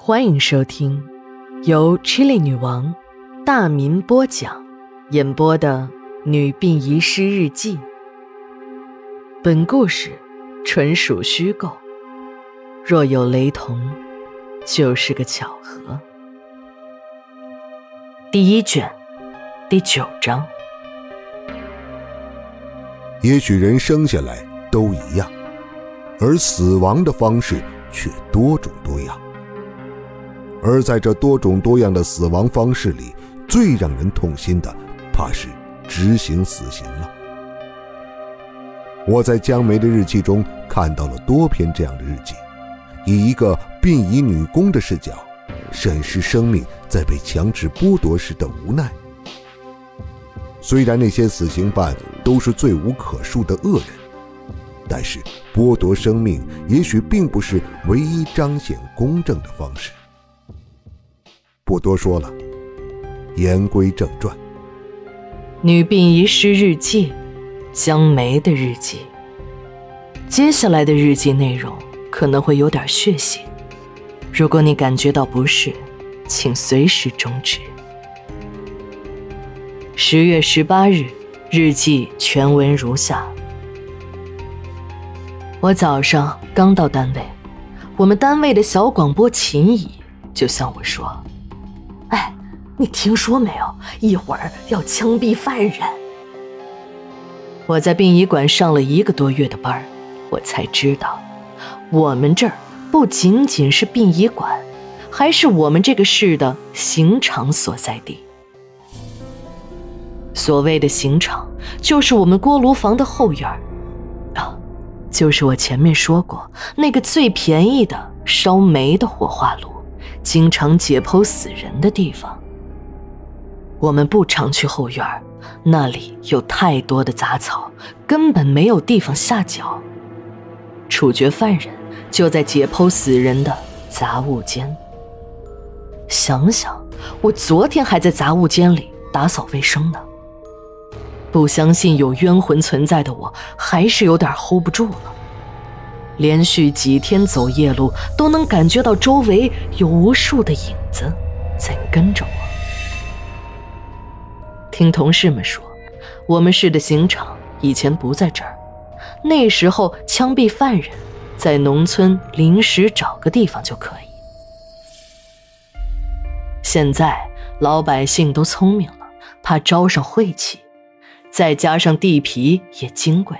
欢迎收听由 Chili 女王大民播讲、演播的《女病遗失日记》。本故事纯属虚构，若有雷同，就是个巧合。第一卷第九章。也许人生下来都一样，而死亡的方式却多种多样。而在这多种多样的死亡方式里，最让人痛心的，怕是执行死刑了。我在江梅的日记中看到了多篇这样的日记，以一个殡仪女工的视角，审视生命在被强制剥夺时的无奈。虽然那些死刑犯都是罪无可恕的恶人，但是剥夺生命也许并不是唯一彰显公正的方式。不多说了，言归正传。女病遗失日记，江梅的日记。接下来的日记内容可能会有点血腥，如果你感觉到不适，请随时终止。十月十八日，日记全文如下：我早上刚到单位，我们单位的小广播秦姨就向我说。你听说没有？一会儿要枪毙犯人。我在殡仪馆上了一个多月的班我才知道，我们这儿不仅仅是殡仪馆，还是我们这个市的刑场所在地。所谓的刑场，就是我们锅炉房的后院啊，就是我前面说过那个最便宜的烧煤的火化炉。经常解剖死人的地方，我们不常去后院那里有太多的杂草，根本没有地方下脚。处决犯人就在解剖死人的杂物间。想想，我昨天还在杂物间里打扫卫生呢。不相信有冤魂存在的我，还是有点 hold 不住了。连续几天走夜路，都能感觉到周围有无数的影子在跟着我。听同事们说，我们市的刑场以前不在这儿，那时候枪毙犯人，在农村临时找个地方就可以。现在老百姓都聪明了，怕招上晦气，再加上地皮也金贵。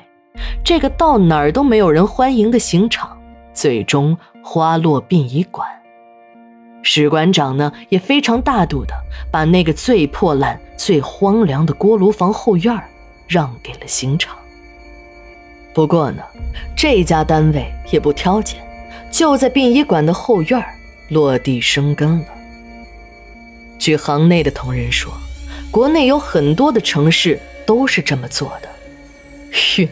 这个到哪儿都没有人欢迎的刑场，最终花落殡仪馆。史馆长呢，也非常大度的把那个最破烂、最荒凉的锅炉房后院让给了刑场。不过呢，这家单位也不挑拣，就在殡仪馆的后院落地生根了。据行内的同仁说，国内有很多的城市都是这么做的。晕。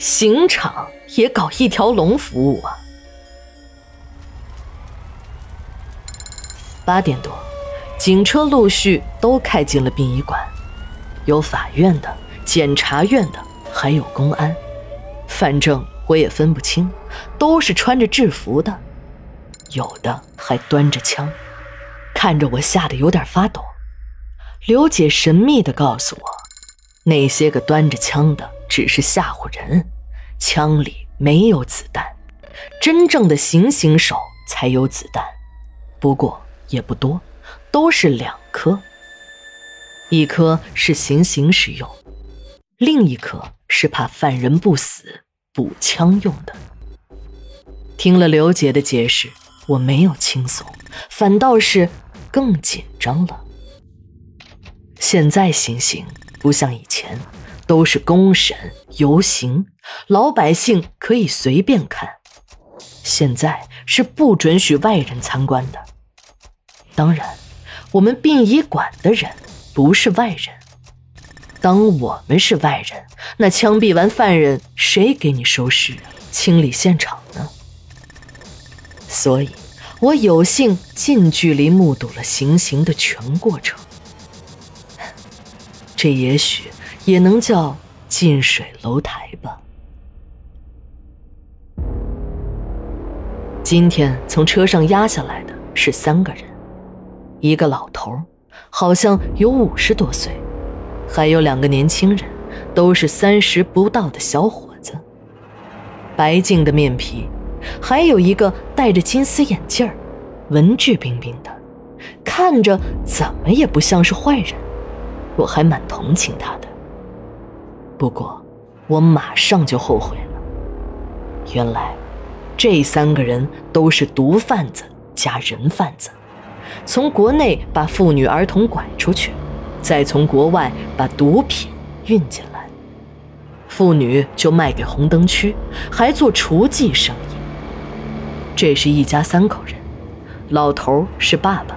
刑场也搞一条龙服务啊！八点多，警车陆续都开进了殡仪馆，有法院的、检察院的，还有公安。反正我也分不清，都是穿着制服的，有的还端着枪，看着我吓得有点发抖。刘姐神秘地告诉我，那些个端着枪的。只是吓唬人，枪里没有子弹，真正的行刑手才有子弹，不过也不多，都是两颗，一颗是行刑时用，另一颗是怕犯人不死补枪用的。听了刘姐的解释，我没有轻松，反倒是更紧张了。现在行刑不像以前。都是公审游行，老百姓可以随便看。现在是不准许外人参观的。当然，我们殡仪馆的人不是外人。当我们是外人，那枪毙完犯人，谁给你收尸、清理现场呢？所以，我有幸近距离目睹了行刑的全过程。这也许。也能叫近水楼台吧。今天从车上压下来的是三个人，一个老头，好像有五十多岁，还有两个年轻人，都是三十不到的小伙子，白净的面皮，还有一个戴着金丝眼镜儿，文质彬彬的，看着怎么也不像是坏人，我还蛮同情他的。不过，我马上就后悔了，原来。这三个人都是毒贩子加人贩子，从国内把妇女儿童拐出去，再从国外把毒品运进来，妇女就卖给红灯区，还做厨妓生意。这是一家三口人，老头是爸爸，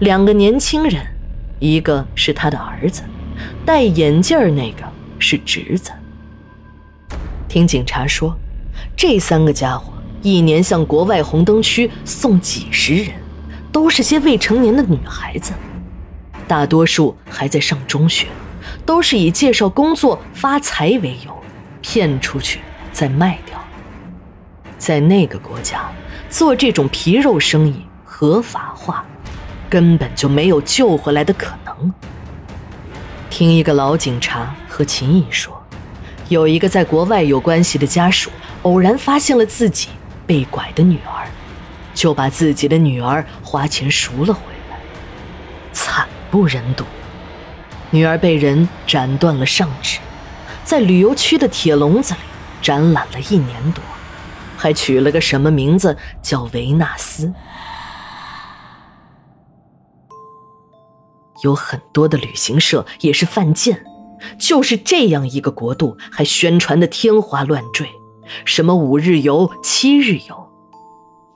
两个年轻人，一个是他的儿子，戴眼镜那个是侄子。听警察说，这三个家伙。一年向国外红灯区送几十人，都是些未成年的女孩子，大多数还在上中学，都是以介绍工作发财为由，骗出去再卖掉。在那个国家做这种皮肉生意合法化，根本就没有救回来的可能。听一个老警察和秦毅说，有一个在国外有关系的家属偶然发现了自己。被拐的女儿，就把自己的女儿花钱赎了回来，惨不忍睹。女儿被人斩断了上肢，在旅游区的铁笼子里展览了一年多，还取了个什么名字叫维纳斯。有很多的旅行社也是犯贱，就是这样一个国度，还宣传的天花乱坠。什么五日游、七日游，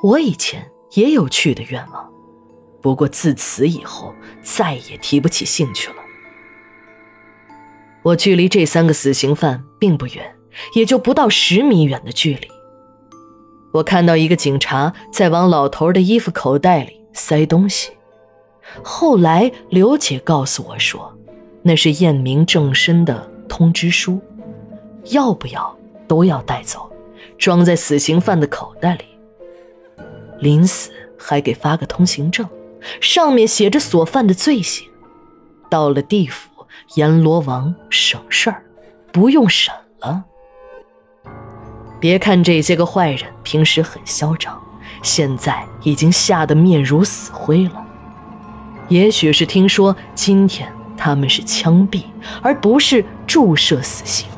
我以前也有去的愿望，不过自此以后再也提不起兴趣了。我距离这三个死刑犯并不远，也就不到十米远的距离。我看到一个警察在往老头的衣服口袋里塞东西，后来刘姐告诉我说，那是验明正身的通知书，要不要？都要带走，装在死刑犯的口袋里。临死还给发个通行证，上面写着所犯的罪行。到了地府阎罗王省事儿，不用审了。别看这些个坏人平时很嚣张，现在已经吓得面如死灰了。也许是听说今天他们是枪毙，而不是注射死刑。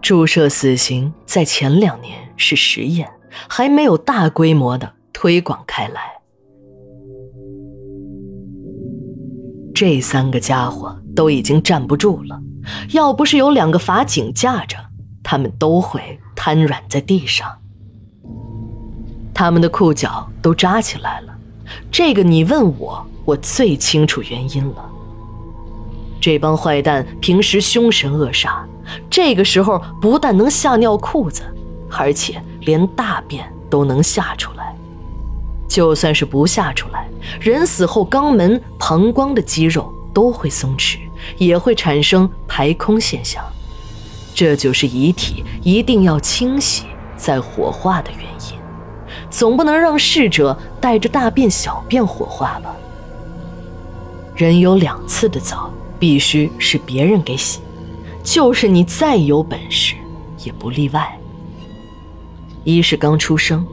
注射死刑在前两年是实验，还没有大规模的推广开来。这三个家伙都已经站不住了，要不是有两个法警架着，他们都会瘫软在地上。他们的裤脚都扎起来了，这个你问我，我最清楚原因了。这帮坏蛋平时凶神恶煞。这个时候不但能吓尿裤子，而且连大便都能吓出来。就算是不吓出来，人死后肛门、膀胱的肌肉都会松弛，也会产生排空现象。这就是遗体一定要清洗再火化的原因。总不能让逝者带着大便、小便火化吧？人有两次的澡，必须是别人给洗。就是你再有本事，也不例外。一是刚出生，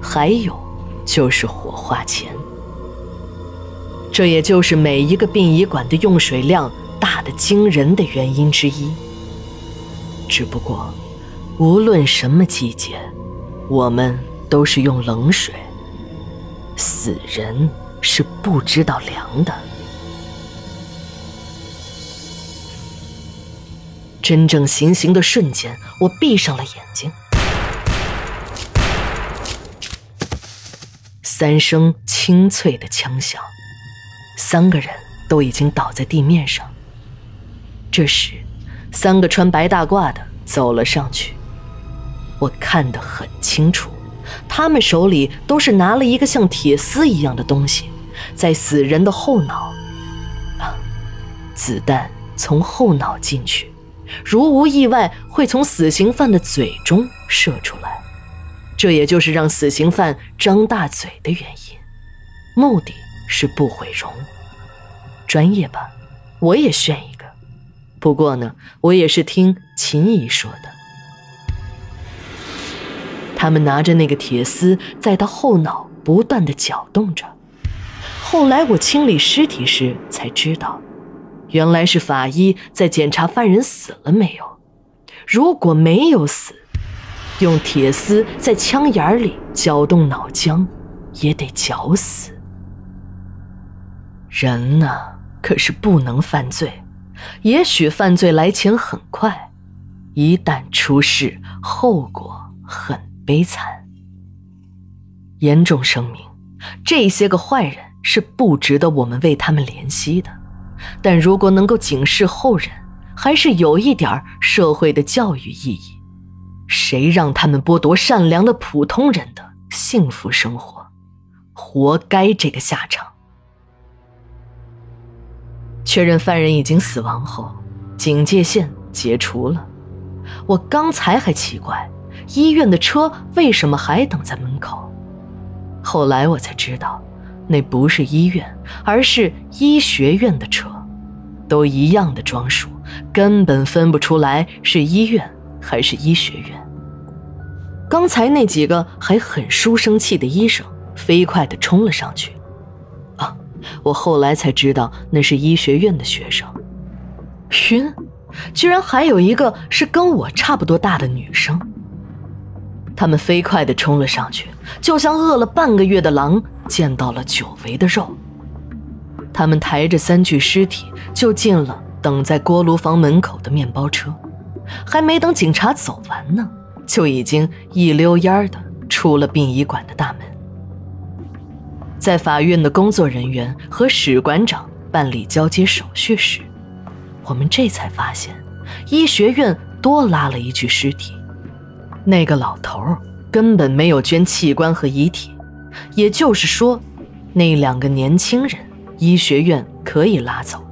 还有就是火化前。这也就是每一个殡仪馆的用水量大的惊人的原因之一。只不过，无论什么季节，我们都是用冷水。死人是不知道凉的。真正行刑的瞬间，我闭上了眼睛。三声清脆的枪响，三个人都已经倒在地面上。这时，三个穿白大褂的走了上去，我看得很清楚，他们手里都是拿了一个像铁丝一样的东西，在死人的后脑。啊，子弹从后脑进去。如无意外，会从死刑犯的嘴中射出来，这也就是让死刑犯张大嘴的原因。目的是不毁容。专业吧，我也炫一个。不过呢，我也是听秦姨说的。他们拿着那个铁丝，在他后脑不断的搅动着。后来我清理尸体时才知道，原来是法医在检查犯人死了没有。如果没有死，用铁丝在枪眼里搅动脑浆，也得绞死。人呢，可是不能犯罪。也许犯罪来钱很快，一旦出事，后果很悲惨。严重声明：这些个坏人是不值得我们为他们怜惜的。但如果能够警示后人，还是有一点社会的教育意义。谁让他们剥夺善良的普通人的幸福生活，活该这个下场。确认犯人已经死亡后，警戒线解除了。我刚才还奇怪，医院的车为什么还等在门口。后来我才知道，那不是医院，而是医学院的车，都一样的装束，根本分不出来是医院还是医学院。刚才那几个还很书生气的医生，飞快地冲了上去。啊，我后来才知道那是医学院的学生。晕，居然还有一个是跟我差不多大的女生。他们飞快地冲了上去，就像饿了半个月的狼见到了久违的肉。他们抬着三具尸体就进了等在锅炉房门口的面包车，还没等警察走完呢。就已经一溜烟儿的出了殡仪馆的大门，在法院的工作人员和史馆长办理交接手续时，我们这才发现，医学院多拉了一具尸体。那个老头根本没有捐器官和遗体，也就是说，那两个年轻人医学院可以拉走，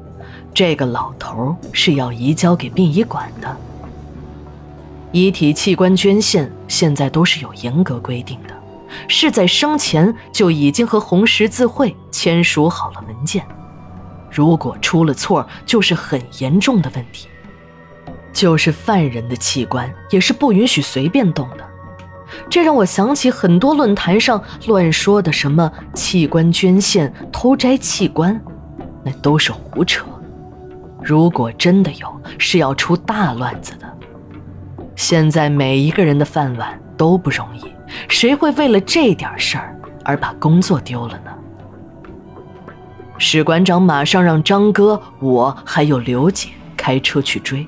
这个老头是要移交给殡仪馆的。遗体器官捐献现在都是有严格规定的，是在生前就已经和红十字会签署好了文件。如果出了错，就是很严重的问题。就是犯人的器官也是不允许随便动的。这让我想起很多论坛上乱说的什么器官捐献、偷摘器官，那都是胡扯。如果真的有，是要出大乱子的。现在每一个人的饭碗都不容易，谁会为了这点事儿而把工作丢了呢？史馆长马上让张哥、我还有刘姐开车去追。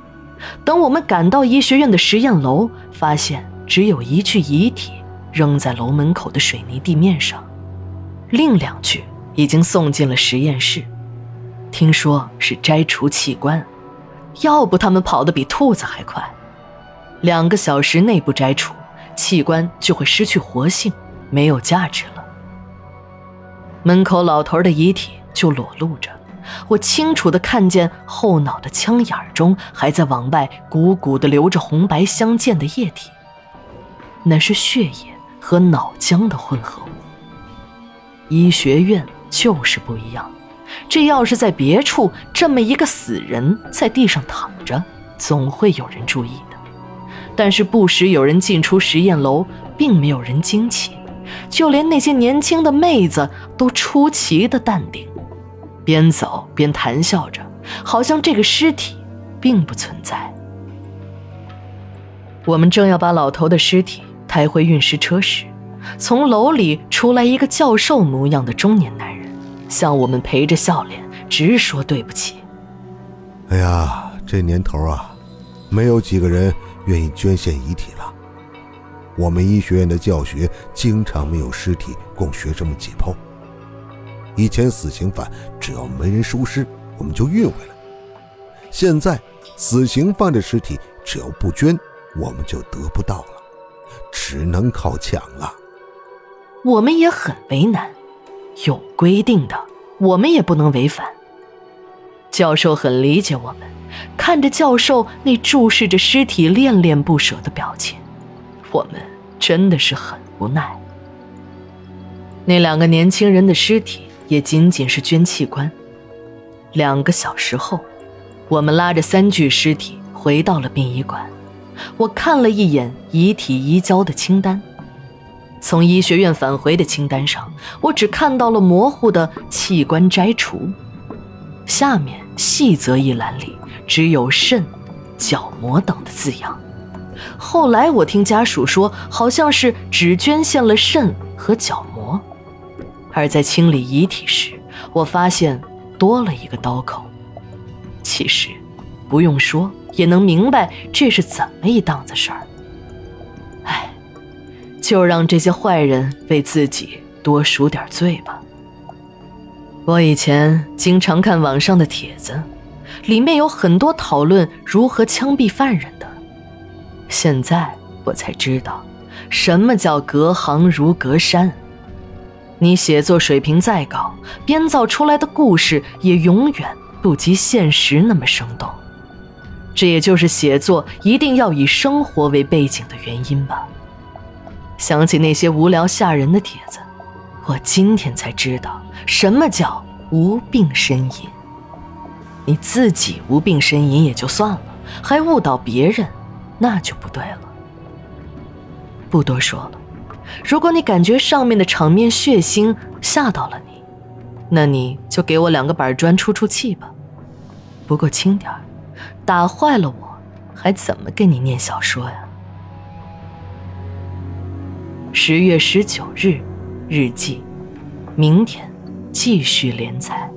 等我们赶到医学院的实验楼，发现只有一具遗体扔在楼门口的水泥地面上，另两具已经送进了实验室。听说是摘除器官，要不他们跑得比兔子还快。两个小时内不摘除，器官就会失去活性，没有价值了。门口老头的遗体就裸露着，我清楚的看见后脑的枪眼中还在往外鼓鼓的流着红白相间的液体，那是血液和脑浆的混合物。医学院就是不一样，这要是在别处，这么一个死人在地上躺着，总会有人注意的。但是不时有人进出实验楼，并没有人惊奇，就连那些年轻的妹子都出奇的淡定，边走边谈笑着，好像这个尸体并不存在。我们正要把老头的尸体抬回运尸车时，从楼里出来一个教授模样的中年男人，向我们陪着笑脸，直说对不起。哎呀，这年头啊，没有几个人。愿意捐献遗体了。我们医学院的教学经常没有尸体供学生们解剖。以前死刑犯只要没人收尸，我们就运回来。现在死刑犯的尸体只要不捐，我们就得不到了，只能靠抢了。我们也很为难，有规定的，我们也不能违反。教授很理解我们。看着教授那注视着尸体恋恋不舍的表情，我们真的是很无奈。那两个年轻人的尸体也仅仅是捐器官。两个小时后，我们拉着三具尸体回到了殡仪馆。我看了一眼遗体移交的清单，从医学院返回的清单上，我只看到了模糊的器官摘除，下面细则一栏里只有肾、角膜等的字样。后来我听家属说，好像是只捐献了肾和角膜。而在清理遗体时，我发现多了一个刀口。其实，不用说也能明白这是怎么一档子事儿。唉，就让这些坏人为自己多赎点罪吧。我以前经常看网上的帖子，里面有很多讨论如何枪毙犯人的。现在我才知道，什么叫隔行如隔山。你写作水平再高，编造出来的故事也永远不及现实那么生动。这也就是写作一定要以生活为背景的原因吧。想起那些无聊吓人的帖子，我今天才知道什么叫无病呻吟。你自己无病呻吟也就算了，还误导别人，那就不对了。不多说了。如果你感觉上面的场面血腥吓到了你，那你就给我两个板砖出出气吧。不过轻点打坏了我，还怎么给你念小说呀？十月十九日，日记，明天继续连载。